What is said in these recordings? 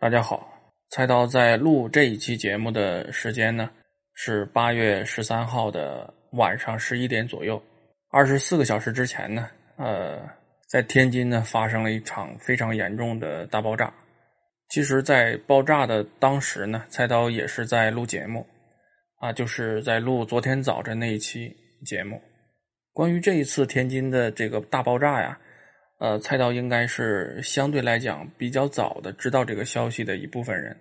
大家好，菜刀在录这一期节目的时间呢是八月十三号的晚上十一点左右。二十四个小时之前呢，呃，在天津呢发生了一场非常严重的大爆炸。其实，在爆炸的当时呢，菜刀也是在录节目，啊，就是在录昨天早晨那一期节目。关于这一次天津的这个大爆炸呀。呃，菜刀应该是相对来讲比较早的知道这个消息的一部分人。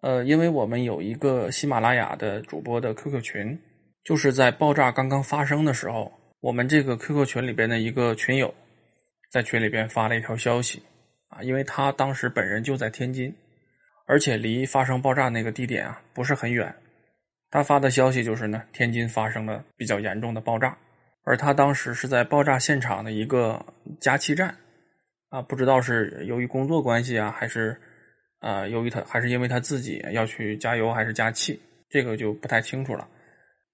呃，因为我们有一个喜马拉雅的主播的 QQ 群，就是在爆炸刚刚发生的时候，我们这个 QQ 群里边的一个群友，在群里边发了一条消息啊，因为他当时本人就在天津，而且离发生爆炸那个地点啊不是很远。他发的消息就是呢，天津发生了比较严重的爆炸。而他当时是在爆炸现场的一个加气站，啊，不知道是由于工作关系啊，还是啊，由于他还是因为他自己要去加油还是加气，这个就不太清楚了，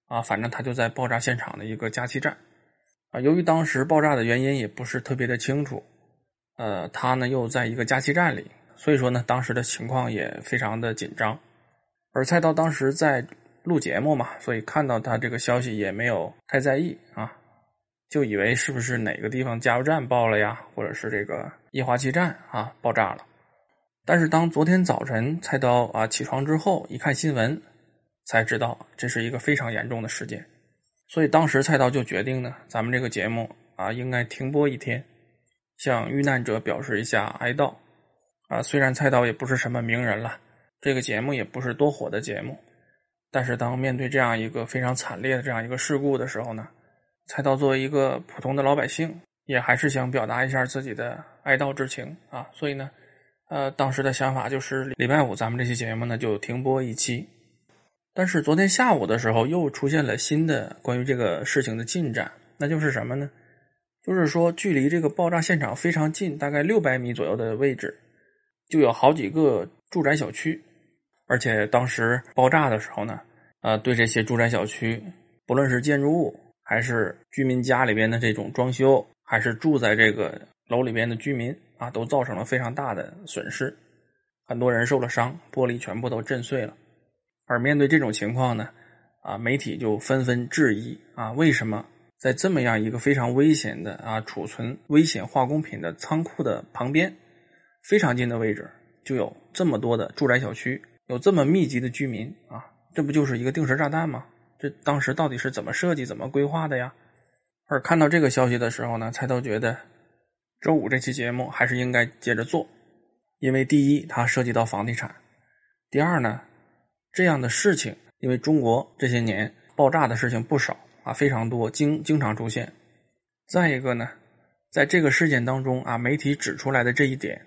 啊，反正他就在爆炸现场的一个加气站，啊，由于当时爆炸的原因也不是特别的清楚，呃，他呢又在一个加气站里，所以说呢，当时的情况也非常的紧张，而菜刀当时在录节目嘛，所以看到他这个消息也没有太在意啊。就以为是不是哪个地方加油站爆了呀，或者是这个液化气站啊爆炸了？但是当昨天早晨菜刀啊起床之后一看新闻，才知道这是一个非常严重的事件。所以当时菜刀就决定呢，咱们这个节目啊应该停播一天，向遇难者表示一下哀悼。啊，虽然菜刀也不是什么名人了，这个节目也不是多火的节目，但是当面对这样一个非常惨烈的这样一个事故的时候呢？菜刀作为一个普通的老百姓，也还是想表达一下自己的哀悼之情啊，所以呢，呃，当时的想法就是礼拜五咱们这期节目呢就停播一期。但是昨天下午的时候又出现了新的关于这个事情的进展，那就是什么呢？就是说距离这个爆炸现场非常近，大概六百米左右的位置，就有好几个住宅小区，而且当时爆炸的时候呢，呃，对这些住宅小区，不论是建筑物。还是居民家里边的这种装修，还是住在这个楼里边的居民啊，都造成了非常大的损失，很多人受了伤，玻璃全部都震碎了。而面对这种情况呢，啊，媒体就纷纷质疑啊，为什么在这么样一个非常危险的啊储存危险化工品的仓库的旁边，非常近的位置就有这么多的住宅小区，有这么密集的居民啊，这不就是一个定时炸弹吗？当时到底是怎么设计、怎么规划的呀？而看到这个消息的时候呢，才都觉得周五这期节目还是应该接着做，因为第一，它涉及到房地产；第二呢，这样的事情，因为中国这些年爆炸的事情不少啊，非常多，经经常出现。再一个呢，在这个事件当中啊，媒体指出来的这一点，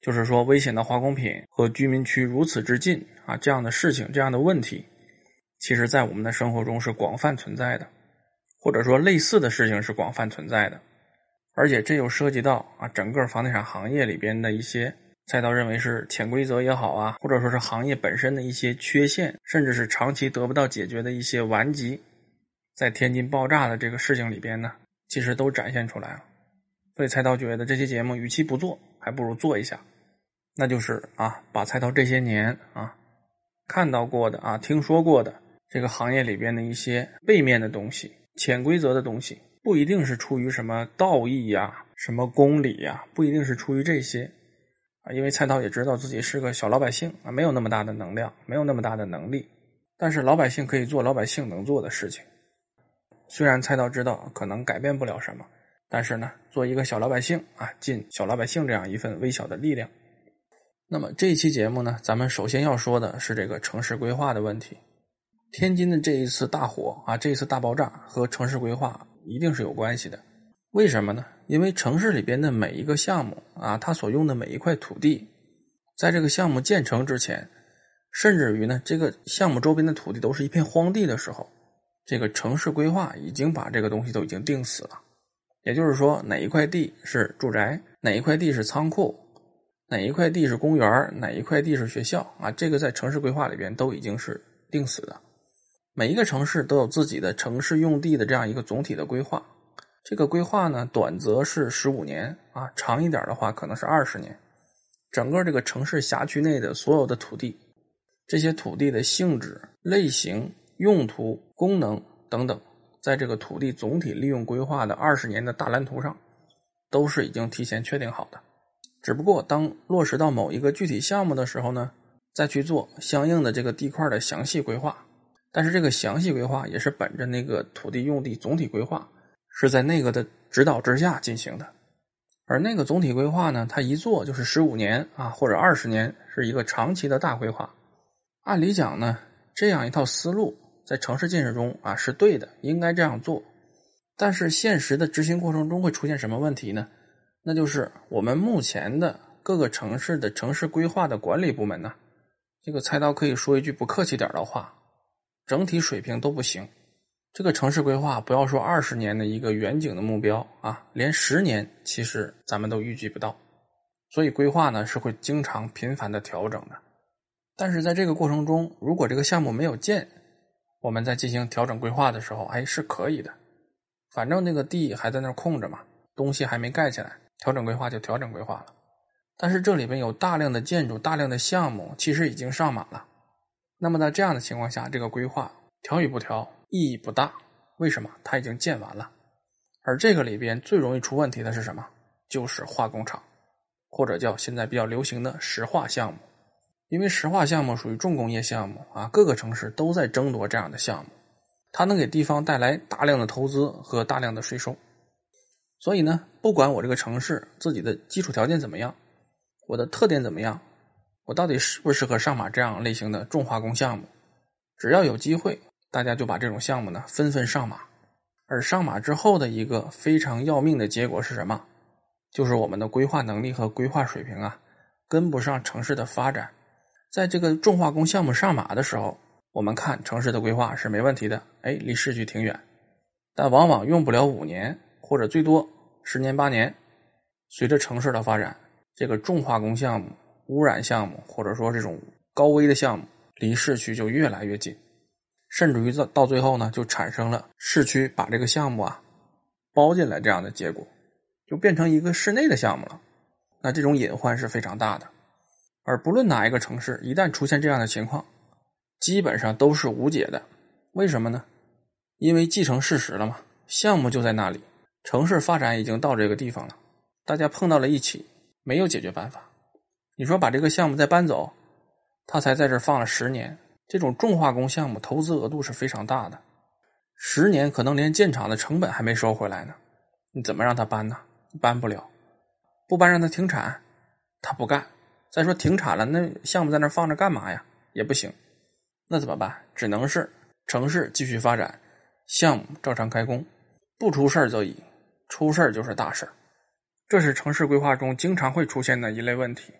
就是说危险的化工品和居民区如此之近啊，这样的事情、这样的问题。其实，在我们的生活中是广泛存在的，或者说类似的事情是广泛存在的，而且这又涉及到啊整个房地产行业里边的一些菜刀认为是潜规则也好啊，或者说是行业本身的一些缺陷，甚至是长期得不到解决的一些顽疾，在天津爆炸的这个事情里边呢，其实都展现出来了。所以菜刀觉得这期节目与其不做，还不如做一下，那就是啊把菜刀这些年啊看到过的啊听说过的。这个行业里边的一些背面的东西、潜规则的东西，不一定是出于什么道义呀、什么公理呀，不一定是出于这些啊。因为蔡涛也知道自己是个小老百姓啊，没有那么大的能量，没有那么大的能力。但是老百姓可以做老百姓能做的事情。虽然蔡涛知道可能改变不了什么，但是呢，做一个小老百姓啊，尽小老百姓这样一份微小的力量。那么这一期节目呢，咱们首先要说的是这个城市规划的问题。天津的这一次大火啊，这一次大爆炸和城市规划一定是有关系的。为什么呢？因为城市里边的每一个项目啊，它所用的每一块土地，在这个项目建成之前，甚至于呢，这个项目周边的土地都是一片荒地的时候，这个城市规划已经把这个东西都已经定死了。也就是说，哪一块地是住宅，哪一块地是仓库，哪一块地是公园，哪一块地是学校啊，这个在城市规划里边都已经是定死的。每一个城市都有自己的城市用地的这样一个总体的规划，这个规划呢，短则是十五年啊，长一点的话可能是二十年。整个这个城市辖区内的所有的土地，这些土地的性质、类型、用途、功能等等，在这个土地总体利用规划的二十年的大蓝图上，都是已经提前确定好的。只不过当落实到某一个具体项目的时候呢，再去做相应的这个地块的详细规划。但是这个详细规划也是本着那个土地用地总体规划，是在那个的指导之下进行的。而那个总体规划呢，它一做就是十五年啊，或者二十年，是一个长期的大规划。按理讲呢，这样一套思路在城市建设中啊是对的，应该这样做。但是现实的执行过程中会出现什么问题呢？那就是我们目前的各个城市的城市规划的管理部门呢，这个菜刀可以说一句不客气点的话，整体水平都不行。这个城市规划不要说二十年的一个远景的目标啊，连十年其实咱们都预计不到。所以规划呢是会经常频繁的调整的。但是在这个过程中，如果这个项目没有建，我们在进行调整规划的时候，哎是可以的，反正那个地还在那空着嘛，东西还没盖起来。调整规划就调整规划了，但是这里边有大量的建筑、大量的项目，其实已经上马了。那么在这样的情况下，这个规划调与不调意义不大。为什么？它已经建完了。而这个里边最容易出问题的是什么？就是化工厂，或者叫现在比较流行的石化项目。因为石化项目属于重工业项目啊，各个城市都在争夺这样的项目，它能给地方带来大量的投资和大量的税收。所以呢，不管我这个城市自己的基础条件怎么样，我的特点怎么样，我到底适不适合上马这样类型的重化工项目，只要有机会，大家就把这种项目呢纷纷上马。而上马之后的一个非常要命的结果是什么？就是我们的规划能力和规划水平啊，跟不上城市的发展。在这个重化工项目上马的时候，我们看城市的规划是没问题的，哎，离市区挺远，但往往用不了五年，或者最多。十年八年，随着城市的发展，这个重化工项目、污染项目，或者说这种高危的项目，离市区就越来越近，甚至于到到最后呢，就产生了市区把这个项目啊包进来这样的结果，就变成一个室内的项目了。那这种隐患是非常大的。而不论哪一个城市，一旦出现这样的情况，基本上都是无解的。为什么呢？因为既成事实了嘛，项目就在那里。城市发展已经到这个地方了，大家碰到了一起，没有解决办法。你说把这个项目再搬走，他才在这放了十年，这种重化工项目投资额度是非常大的，十年可能连建厂的成本还没收回来呢，你怎么让他搬呢？搬不了，不搬让他停产，他不干。再说停产了，那项目在那放着干嘛呀？也不行，那怎么办？只能是城市继续发展，项目照常开工，不出事儿则已。出事儿就是大事儿，这是城市规划中经常会出现的一类问题，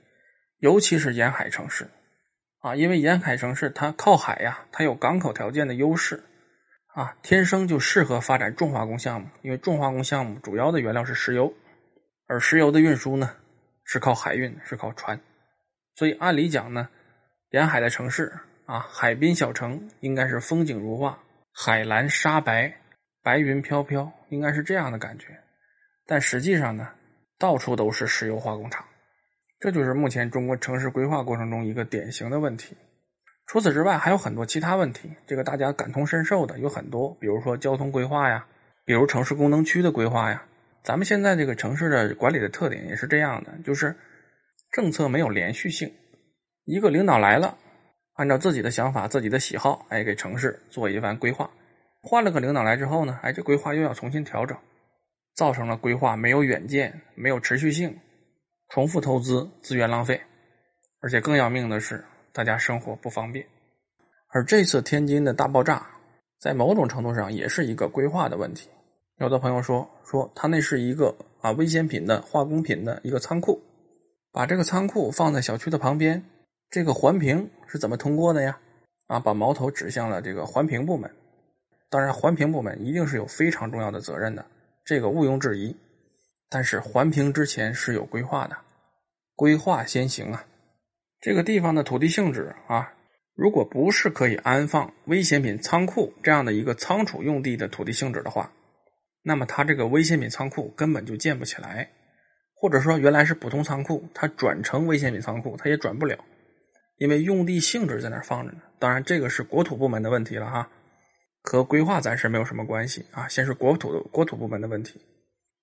尤其是沿海城市，啊，因为沿海城市它靠海呀，它有港口条件的优势，啊，天生就适合发展重化工项目。因为重化工项目主要的原料是石油，而石油的运输呢是靠海运，是靠船，所以按理讲呢，沿海的城市啊，海滨小城应该是风景如画，海蓝沙白，白云飘飘，应该是这样的感觉。但实际上呢，到处都是石油化工厂，这就是目前中国城市规划过程中一个典型的问题。除此之外，还有很多其他问题，这个大家感同身受的有很多，比如说交通规划呀，比如城市功能区的规划呀。咱们现在这个城市的管理的特点也是这样的，就是政策没有连续性。一个领导来了，按照自己的想法、自己的喜好，哎，给城市做一番规划。换了个领导来之后呢，哎，这规划又要重新调整。造成了规划没有远见、没有持续性，重复投资、资源浪费，而且更要命的是，大家生活不方便。而这次天津的大爆炸，在某种程度上也是一个规划的问题。有的朋友说，说他那是一个啊危险品的化工品的一个仓库，把这个仓库放在小区的旁边，这个环评是怎么通过的呀？啊，把矛头指向了这个环评部门。当然，环评部门一定是有非常重要的责任的。这个毋庸置疑，但是环评之前是有规划的，规划先行啊。这个地方的土地性质啊，如果不是可以安放危险品仓库这样的一个仓储用地的土地性质的话，那么它这个危险品仓库根本就建不起来。或者说原来是普通仓库，它转成危险品仓库，它也转不了，因为用地性质在那儿放着呢。当然，这个是国土部门的问题了哈，和规划暂时没有什么关系啊。先是国土国土部门的问题，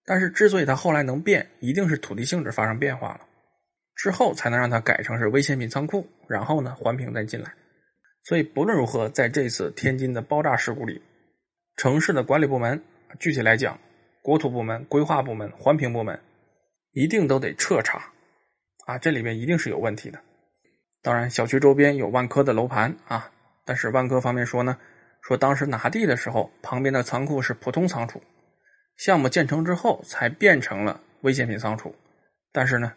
但是之所以它后来能变，一定是土地性质发生变化了，之后才能让它改成是危险品仓库，然后呢环评再进来。所以不论如何，在这次天津的爆炸事故里，城市的管理部门，具体来讲，国土部门、规划部门、环评部门。一定都得彻查，啊，这里面一定是有问题的。当然，小区周边有万科的楼盘啊，但是万科方面说呢，说当时拿地的时候，旁边的仓库是普通仓储，项目建成之后才变成了危险品仓储。但是呢，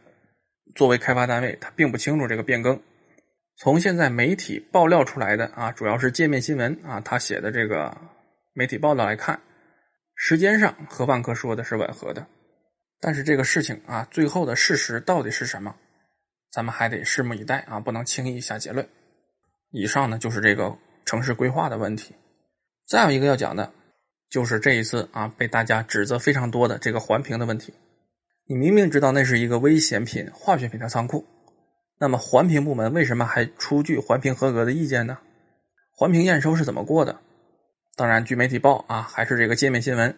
作为开发单位，他并不清楚这个变更。从现在媒体爆料出来的啊，主要是界面新闻啊，他写的这个媒体报道来看，时间上和万科说的是吻合的。但是这个事情啊，最后的事实到底是什么？咱们还得拭目以待啊，不能轻易下结论。以上呢就是这个城市规划的问题。再有一个要讲的，就是这一次啊被大家指责非常多的这个环评的问题。你明明知道那是一个危险品、化学品的仓库，那么环评部门为什么还出具环评合格的意见呢？环评验收是怎么过的？当然，据媒体报啊，还是这个界面新闻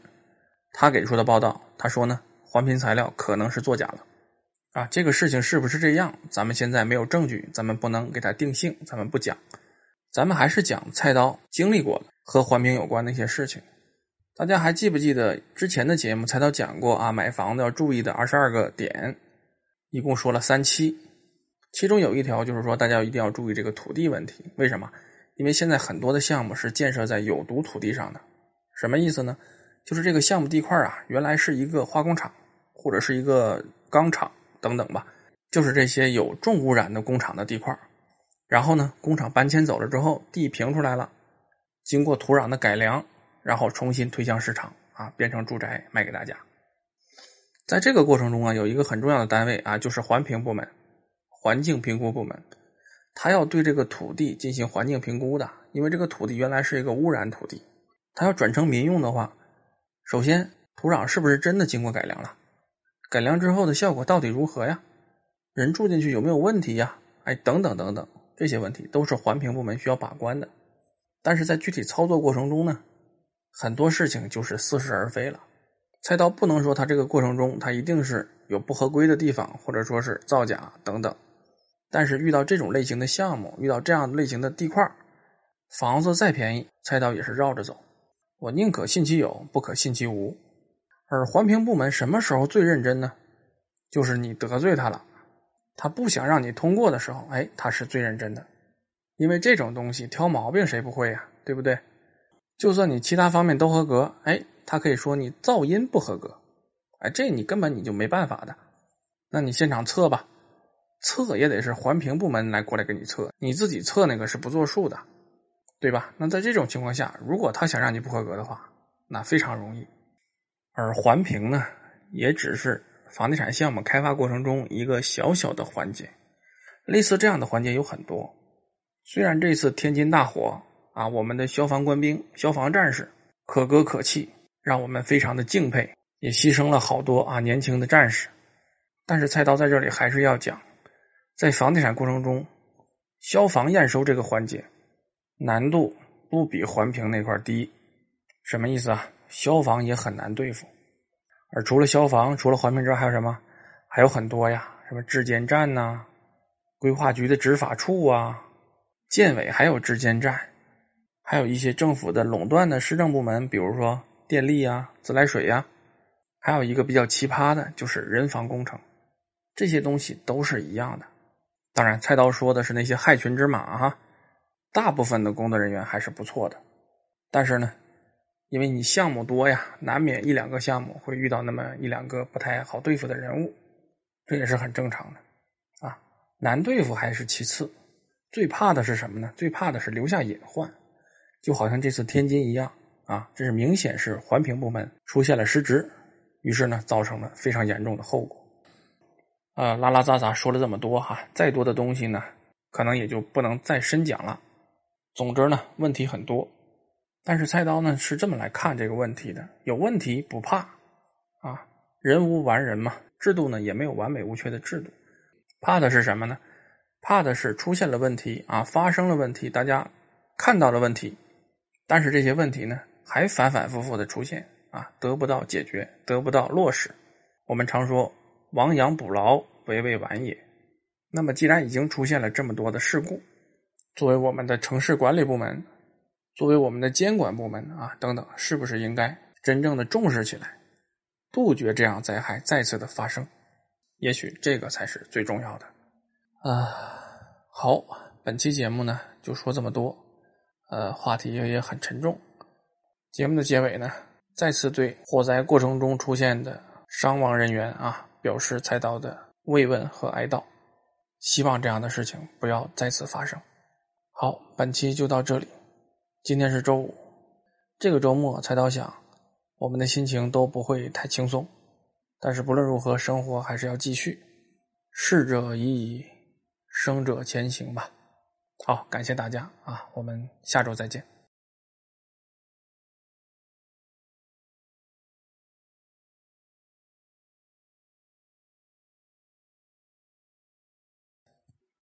他给出的报道，他说呢。环评材料可能是作假了，啊，这个事情是不是这样？咱们现在没有证据，咱们不能给他定性，咱们不讲，咱们还是讲菜刀经历过的和环评有关的一些事情。大家还记不记得之前的节目，菜刀讲过啊？买房子要注意的二十二个点，一共说了三期，其中有一条就是说，大家一定要注意这个土地问题。为什么？因为现在很多的项目是建设在有毒土地上的，什么意思呢？就是这个项目地块啊，原来是一个化工厂。或者是一个钢厂等等吧，就是这些有重污染的工厂的地块然后呢，工厂搬迁走了之后，地平出来了，经过土壤的改良，然后重新推向市场啊，变成住宅卖给大家。在这个过程中啊，有一个很重要的单位啊，就是环评部门、环境评估部门，他要对这个土地进行环境评估的，因为这个土地原来是一个污染土地，它要转成民用的话，首先土壤是不是真的经过改良了？改良之后的效果到底如何呀？人住进去有没有问题呀？哎，等等等等，这些问题都是环评部门需要把关的。但是在具体操作过程中呢，很多事情就是似是而非了。菜刀不能说它这个过程中它一定是有不合规的地方，或者说是造假等等。但是遇到这种类型的项目，遇到这样类型的地块，房子再便宜，菜刀也是绕着走。我宁可信其有，不可信其无。而环评部门什么时候最认真呢？就是你得罪他了，他不想让你通过的时候，哎，他是最认真的。因为这种东西挑毛病谁不会呀？对不对？就算你其他方面都合格，哎，他可以说你噪音不合格，哎，这你根本你就没办法的。那你现场测吧，测也得是环评部门来过来给你测，你自己测那个是不作数的，对吧？那在这种情况下，如果他想让你不合格的话，那非常容易。而环评呢，也只是房地产项目开发过程中一个小小的环节，类似这样的环节有很多。虽然这次天津大火啊，我们的消防官兵、消防战士可歌可泣，让我们非常的敬佩，也牺牲了好多啊年轻的战士。但是菜刀在这里还是要讲，在房地产过程中，消防验收这个环节难度不比环评那块低，什么意思啊？消防也很难对付，而除了消防，除了环评之外，还有什么？还有很多呀，什么质监站呐，规划局的执法处啊，建委还有质监站，还有一些政府的垄断的市政部门，比如说电力呀、自来水呀，还有一个比较奇葩的，就是人防工程，这些东西都是一样的。当然，菜刀说的是那些害群之马哈，大部分的工作人员还是不错的，但是呢。因为你项目多呀，难免一两个项目会遇到那么一两个不太好对付的人物，这也是很正常的，啊，难对付还是其次，最怕的是什么呢？最怕的是留下隐患，就好像这次天津一样，啊，这是明显是环评部门出现了失职，于是呢，造成了非常严重的后果。呃，拉拉杂杂说了这么多哈，再多的东西呢，可能也就不能再深讲了。总之呢，问题很多。但是菜刀呢是这么来看这个问题的：有问题不怕啊，人无完人嘛。制度呢也没有完美无缺的制度。怕的是什么呢？怕的是出现了问题啊，发生了问题，大家看到了问题，但是这些问题呢还反反复复的出现啊，得不到解决，得不到落实。我们常说“亡羊补牢，为为晚也”。那么，既然已经出现了这么多的事故，作为我们的城市管理部门，作为我们的监管部门啊等等，是不是应该真正的重视起来，杜绝这样灾害再次的发生？也许这个才是最重要的。啊，好，本期节目呢就说这么多，呃，话题也也很沉重。节目的结尾呢，再次对火灾过程中出现的伤亡人员啊表示菜刀的慰问和哀悼，希望这样的事情不要再次发生。好，本期就到这里。今天是周五，这个周末菜刀想，我们的心情都不会太轻松，但是不论如何，生活还是要继续。逝者已矣。生者前行吧，好，感谢大家啊，我们下周再见。